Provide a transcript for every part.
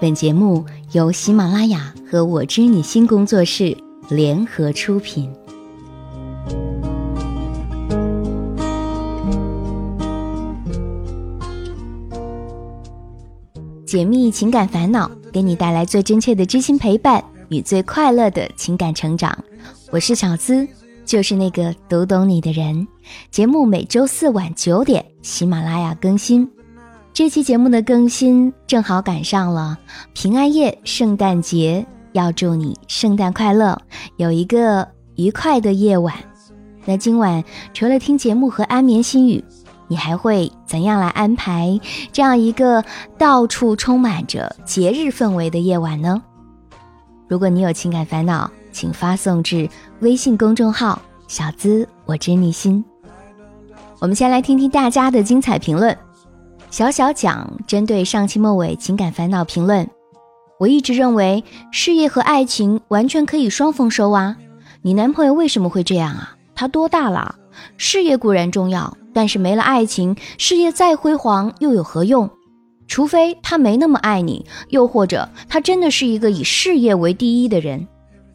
本节目由喜马拉雅和我知你心工作室联合出品。解密情感烦恼，给你带来最真切的知心陪伴与最快乐的情感成长。我是小资，就是那个读懂你的人。节目每周四晚九点，喜马拉雅更新。这期节目的更新正好赶上了平安夜、圣诞节，要祝你圣诞快乐，有一个愉快的夜晚。那今晚除了听节目和安眠心语，你还会怎样来安排这样一个到处充满着节日氛围的夜晚呢？如果你有情感烦恼，请发送至微信公众号“小资我知你心”。我们先来听听大家的精彩评论。小小讲针对上期末尾情感烦恼评论，我一直认为事业和爱情完全可以双丰收啊！你男朋友为什么会这样啊？他多大了？事业固然重要，但是没了爱情，事业再辉煌又有何用？除非他没那么爱你，又或者他真的是一个以事业为第一的人。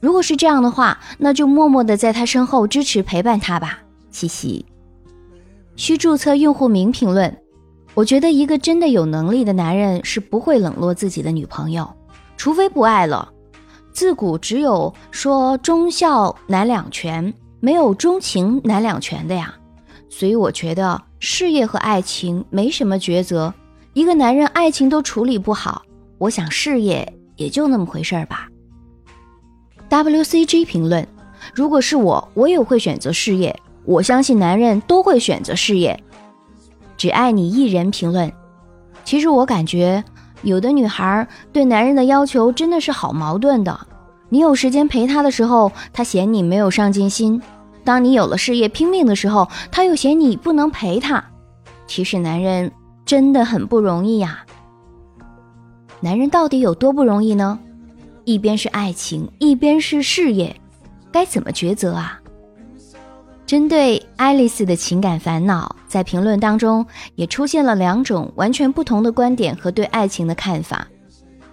如果是这样的话，那就默默的在他身后支持陪伴他吧。嘻嘻。需注册用户名评论。我觉得一个真的有能力的男人是不会冷落自己的女朋友，除非不爱了。自古只有说忠孝难两全，没有钟情难两全的呀。所以我觉得事业和爱情没什么抉择。一个男人爱情都处理不好，我想事业也就那么回事儿吧。WCG 评论：如果是我，我也会选择事业。我相信男人都会选择事业。只爱你一人评论，其实我感觉有的女孩对男人的要求真的是好矛盾的。你有时间陪她的时候，她嫌你没有上进心；当你有了事业拼命的时候，她又嫌你不能陪她。其实男人真的很不容易呀。男人到底有多不容易呢？一边是爱情，一边是事业，该怎么抉择啊？针对爱丽丝的情感烦恼，在评论当中也出现了两种完全不同的观点和对爱情的看法。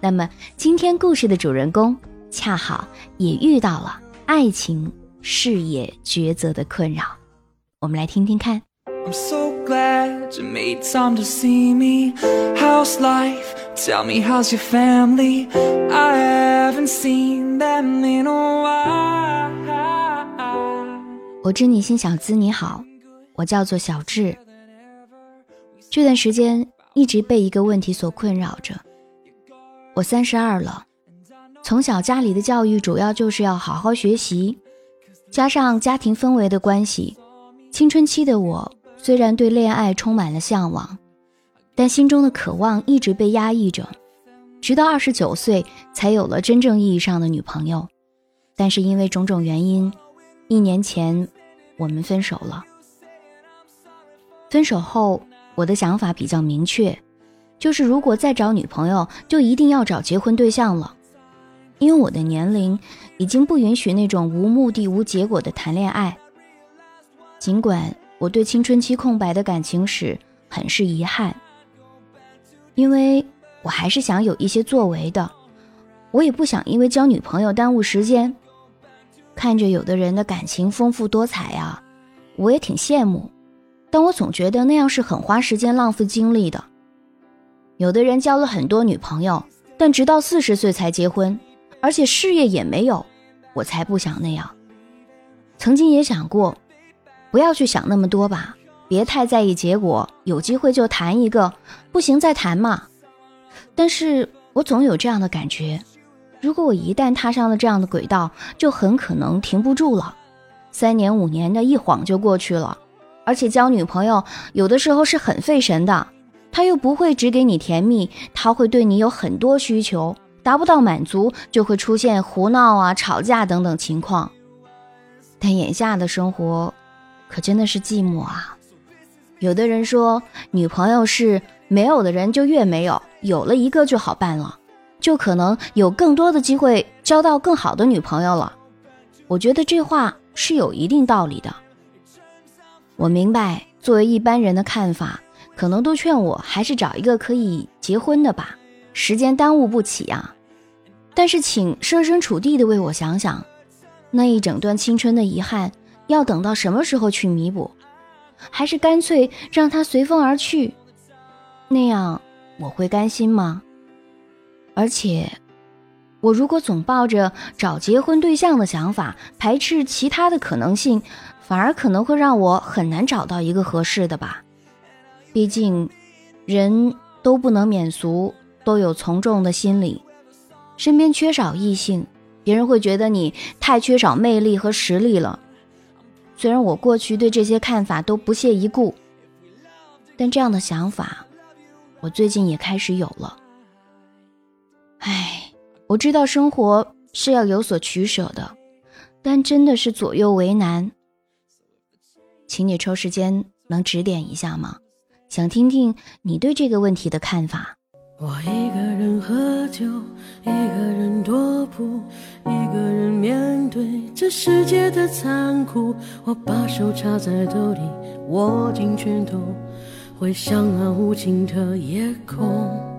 那么，今天故事的主人公恰好也遇到了爱情事业抉择的困扰。我们来听听看。我知你心小资，你好，我叫做小智。这段时间一直被一个问题所困扰着。我三十二了，从小家里的教育主要就是要好好学习，加上家庭氛围的关系，青春期的我虽然对恋爱充满了向往，但心中的渴望一直被压抑着，直到二十九岁才有了真正意义上的女朋友。但是因为种种原因。一年前，我们分手了。分手后，我的想法比较明确，就是如果再找女朋友，就一定要找结婚对象了。因为我的年龄已经不允许那种无目的、无结果的谈恋爱。尽管我对青春期空白的感情史很是遗憾，因为我还是想有一些作为的，我也不想因为交女朋友耽误时间。看着有的人的感情丰富多彩呀，我也挺羡慕，但我总觉得那样是很花时间、浪费精力的。有的人交了很多女朋友，但直到四十岁才结婚，而且事业也没有，我才不想那样。曾经也想过，不要去想那么多吧，别太在意结果，有机会就谈一个，不行再谈嘛。但是我总有这样的感觉。如果我一旦踏上了这样的轨道，就很可能停不住了。三年五年的一晃就过去了，而且交女朋友有的时候是很费神的，他又不会只给你甜蜜，他会对你有很多需求，达不到满足就会出现胡闹啊、吵架等等情况。但眼下的生活，可真的是寂寞啊。有的人说，女朋友是没有的人就越没有，有了一个就好办了。就可能有更多的机会交到更好的女朋友了，我觉得这话是有一定道理的。我明白，作为一般人的看法，可能都劝我还是找一个可以结婚的吧。时间耽误不起啊。但是，请设身处地的为我想想，那一整段青春的遗憾，要等到什么时候去弥补？还是干脆让它随风而去？那样我会甘心吗？而且，我如果总抱着找结婚对象的想法，排斥其他的可能性，反而可能会让我很难找到一个合适的吧。毕竟，人都不能免俗，都有从众的心理。身边缺少异性，别人会觉得你太缺少魅力和实力了。虽然我过去对这些看法都不屑一顾，但这样的想法，我最近也开始有了。唉，我知道生活是要有所取舍的，但真的是左右为难。请你抽时间能指点一下吗？想听听你对这个问题的看法。我一个人喝酒，一个人踱步，一个人面对这世界的残酷。我把手插在兜里，握紧拳头，回想那无尽的夜空。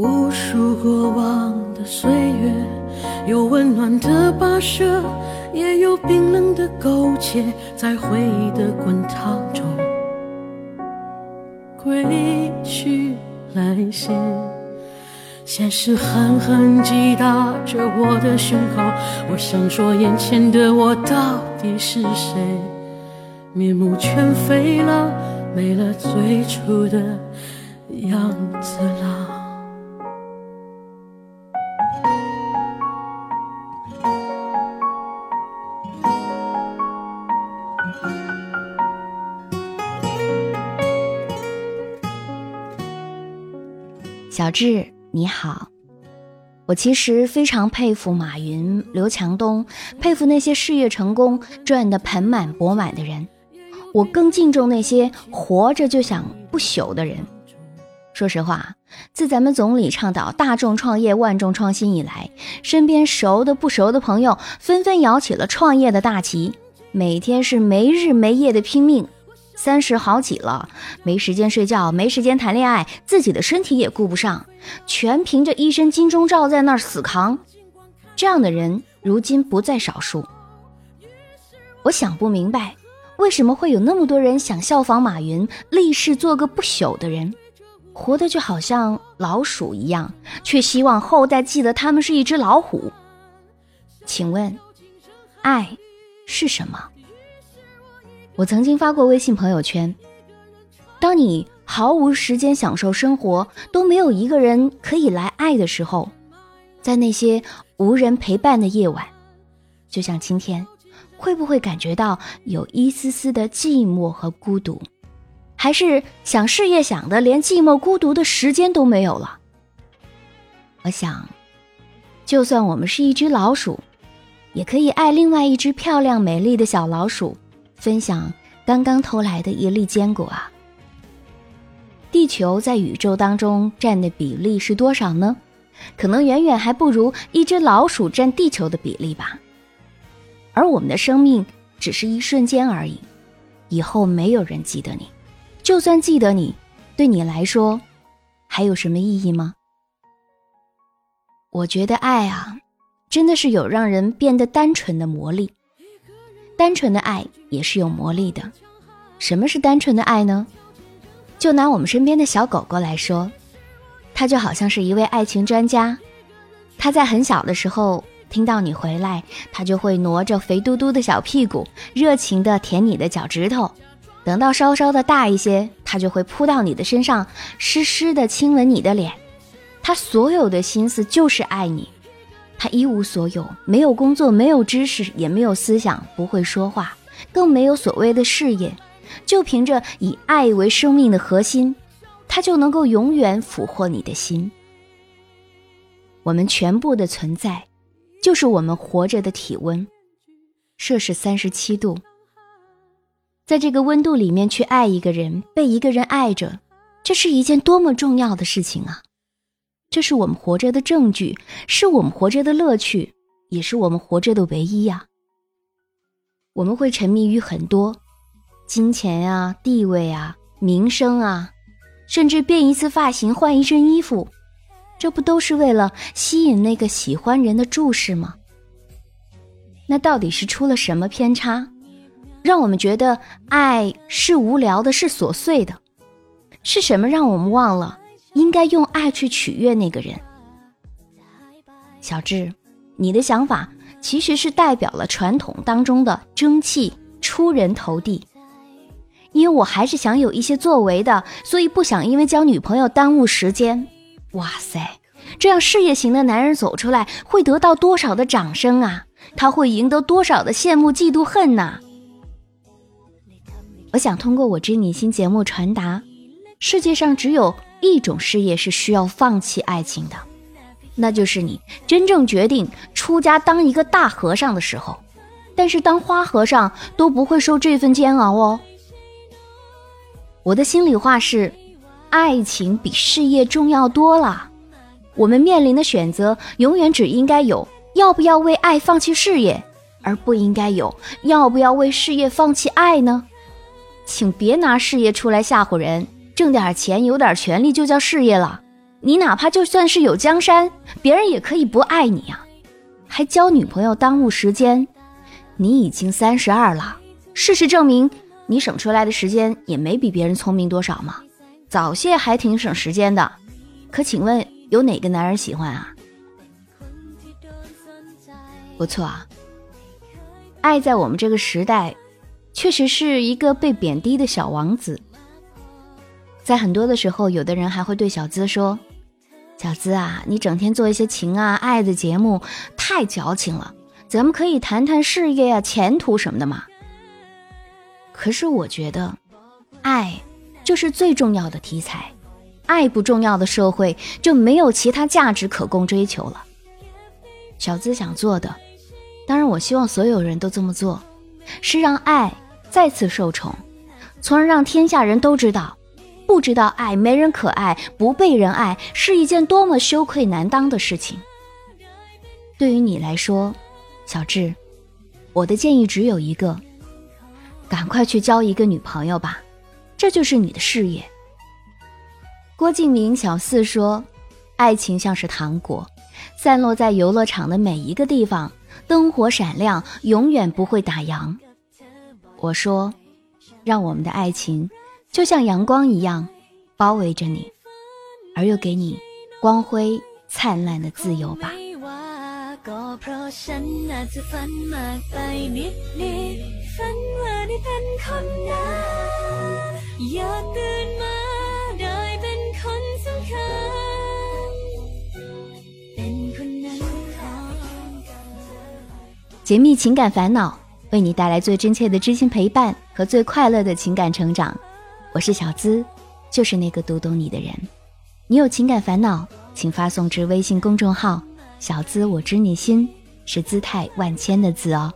无数过往的岁月，有温暖的跋涉，也有冰冷的苟且，在回忆的滚烫中归去。来兮，现实狠狠击打着我的胸口。我想说，眼前的我到底是谁？面目全非了，没了最初的样子了。小智，你好。我其实非常佩服马云、刘强东，佩服那些事业成功、赚得盆满钵满的人。我更敬重那些活着就想不朽的人。说实话，自咱们总理倡导大众创业、万众创新以来，身边熟的不熟的朋友纷纷摇起了创业的大旗，每天是没日没夜的拼命。三十好几了，没时间睡觉，没时间谈恋爱，自己的身体也顾不上，全凭着一身金钟罩在那儿死扛。这样的人如今不在少数。我想不明白，为什么会有那么多人想效仿马云，立誓做个不朽的人，活得就好像老鼠一样，却希望后代记得他们是一只老虎。请问，爱是什么？我曾经发过微信朋友圈：当你毫无时间享受生活，都没有一个人可以来爱的时候，在那些无人陪伴的夜晚，就像今天，会不会感觉到有一丝丝的寂寞和孤独？还是想事业想的连寂寞孤独的时间都没有了？我想，就算我们是一只老鼠，也可以爱另外一只漂亮美丽的小老鼠。分享刚刚偷来的一粒坚果啊！地球在宇宙当中占的比例是多少呢？可能远远还不如一只老鼠占地球的比例吧。而我们的生命只是一瞬间而已，以后没有人记得你，就算记得你，对你来说还有什么意义吗？我觉得爱啊，真的是有让人变得单纯的魔力。单纯的爱也是有魔力的。什么是单纯的爱呢？就拿我们身边的小狗狗来说，它就好像是一位爱情专家。它在很小的时候听到你回来，它就会挪着肥嘟嘟的小屁股，热情地舔你的脚趾头。等到稍稍的大一些，它就会扑到你的身上，湿湿的亲吻你的脸。它所有的心思就是爱你。他一无所有，没有工作，没有知识，也没有思想，不会说话，更没有所谓的事业，就凭着以爱为生命的核心，他就能够永远俘获你的心。我们全部的存在，就是我们活着的体温，摄氏三十七度。在这个温度里面去爱一个人，被一个人爱着，这是一件多么重要的事情啊！这是我们活着的证据，是我们活着的乐趣，也是我们活着的唯一呀。我们会沉迷于很多金钱啊、地位啊、名声啊，甚至变一次发型、换一身衣服，这不都是为了吸引那个喜欢人的注视吗？那到底是出了什么偏差，让我们觉得爱是无聊的，是琐碎的？是什么让我们忘了应该用爱去取悦那个人？小智，你的想法其实是代表了传统当中的争气、出人头地。因为我还是想有一些作为的，所以不想因为交女朋友耽误时间。哇塞，这样事业型的男人走出来会得到多少的掌声啊？他会赢得多少的羡慕、嫉妒、恨呐？我想通过我知你心节目传达：世界上只有一种事业是需要放弃爱情的，那就是你真正决定出家当一个大和尚的时候。但是当花和尚都不会受这份煎熬哦。我的心里话是，爱情比事业重要多了。我们面临的选择永远只应该有要不要为爱放弃事业，而不应该有要不要为事业放弃爱呢？请别拿事业出来吓唬人，挣点钱、有点权利就叫事业了。你哪怕就算是有江山，别人也可以不爱你呀。还交女朋友耽误时间，你已经三十二了，事实证明。你省出来的时间也没比别人聪明多少嘛，早泄还挺省时间的。可请问有哪个男人喜欢啊？不错啊，爱在我们这个时代，确实是一个被贬低的小王子。在很多的时候，有的人还会对小资说：“小资啊，你整天做一些情啊爱的节目，太矫情了。咱们可以谈谈事业啊、前途什么的嘛。”可是我觉得，爱就是最重要的题材，爱不重要的社会就没有其他价值可供追求了。小资想做的，当然我希望所有人都这么做，是让爱再次受宠，从而让天下人都知道，不知道爱、没人可爱、不被人爱是一件多么羞愧难当的事情。对于你来说，小智，我的建议只有一个。赶快去交一个女朋友吧，这就是你的事业。郭敬明小四说：“爱情像是糖果，散落在游乐场的每一个地方，灯火闪亮，永远不会打烊。”我说：“让我们的爱情就像阳光一样，包围着你，而又给你光辉灿烂的自由吧。”解密情感烦恼，为你带来最真切的知心陪伴和最快乐的情感成长。我是小资，就是那个读懂你的人。你有情感烦恼，请发送至微信公众号“小资我知你心”，是姿态万千的“字哦。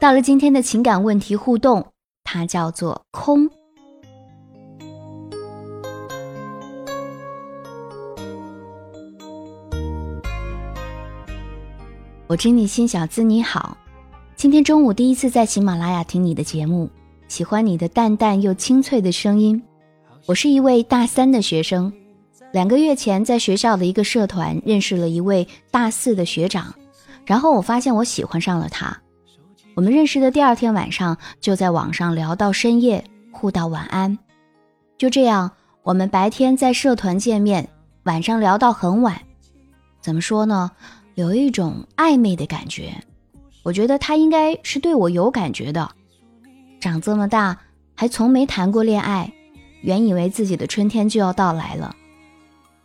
到了今天的情感问题互动，它叫做空。我知你心，小资你好。今天中午第一次在喜马拉雅听你的节目，喜欢你的淡淡又清脆的声音。我是一位大三的学生，两个月前在学校的一个社团认识了一位大四的学长，然后我发现我喜欢上了他。我们认识的第二天晚上，就在网上聊到深夜，互道晚安。就这样，我们白天在社团见面，晚上聊到很晚。怎么说呢？有一种暧昧的感觉。我觉得他应该是对我有感觉的。长这么大，还从没谈过恋爱，原以为自己的春天就要到来了。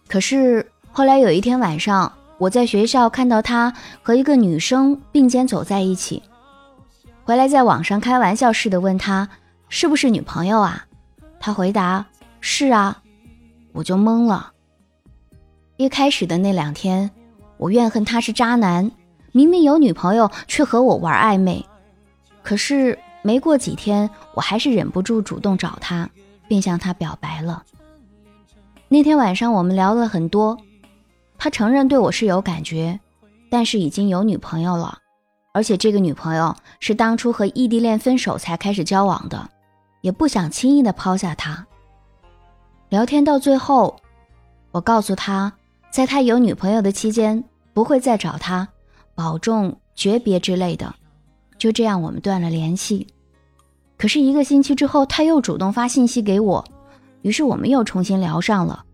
可是后来有一天晚上，我在学校看到他和一个女生并肩走在一起。回来，在网上开玩笑似的问他是不是女朋友啊？他回答是啊，我就懵了。一开始的那两天，我怨恨他是渣男，明明有女朋友却和我玩暧昧。可是没过几天，我还是忍不住主动找他，并向他表白了。那天晚上我们聊了很多，他承认对我是有感觉，但是已经有女朋友了。而且这个女朋友是当初和异地恋分手才开始交往的，也不想轻易的抛下他。聊天到最后，我告诉他在他有女朋友的期间不会再找他，保重诀别之类的。就这样，我们断了联系。可是一个星期之后，他又主动发信息给我，于是我们又重新聊上了。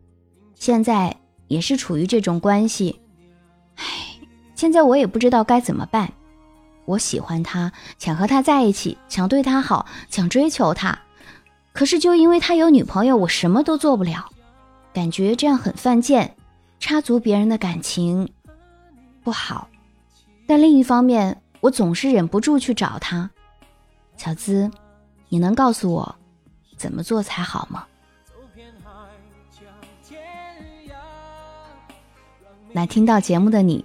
现在也是处于这种关系。唉，现在我也不知道该怎么办。我喜欢他，想和他在一起，想对他好，想追求他。可是就因为他有女朋友，我什么都做不了。感觉这样很犯贱，插足别人的感情不好。但另一方面，我总是忍不住去找他。小资，你能告诉我怎么做才好吗？那听到节目的你，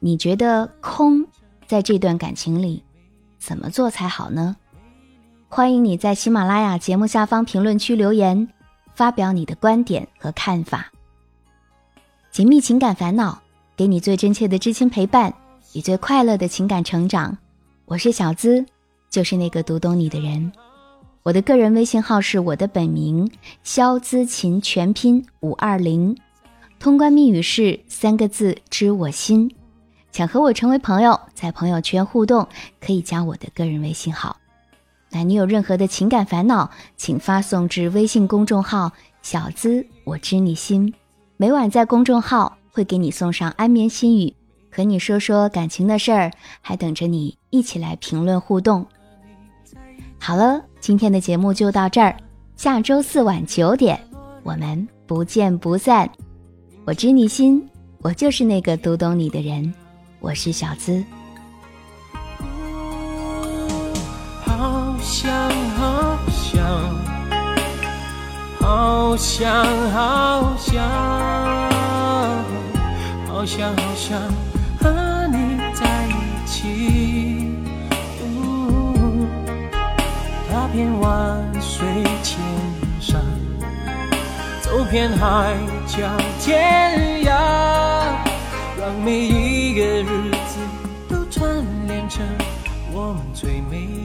你觉得空在这段感情里怎么做才好呢？欢迎你在喜马拉雅节目下方评论区留言。发表你的观点和看法。解密情感烦恼，给你最真切的知心陪伴你最快乐的情感成长。我是小资，就是那个读懂你的人。我的个人微信号是我的本名肖资琴全拼五二零，通关密语是三个字知我心。想和我成为朋友，在朋友圈互动，可以加我的个人微信号。那你有任何的情感烦恼，请发送至微信公众号“小资我知你心”，每晚在公众号会给你送上安眠心语，和你说说感情的事儿，还等着你一起来评论互动。好了，今天的节目就到这儿，下周四晚九点，我们不见不散。我知你心，我就是那个读懂你的人，我是小资。好想，好想，好想，好想，好想，好想和你在起。踏遍万水千山，走遍海角天涯，让每一个日子都串联成我们最美。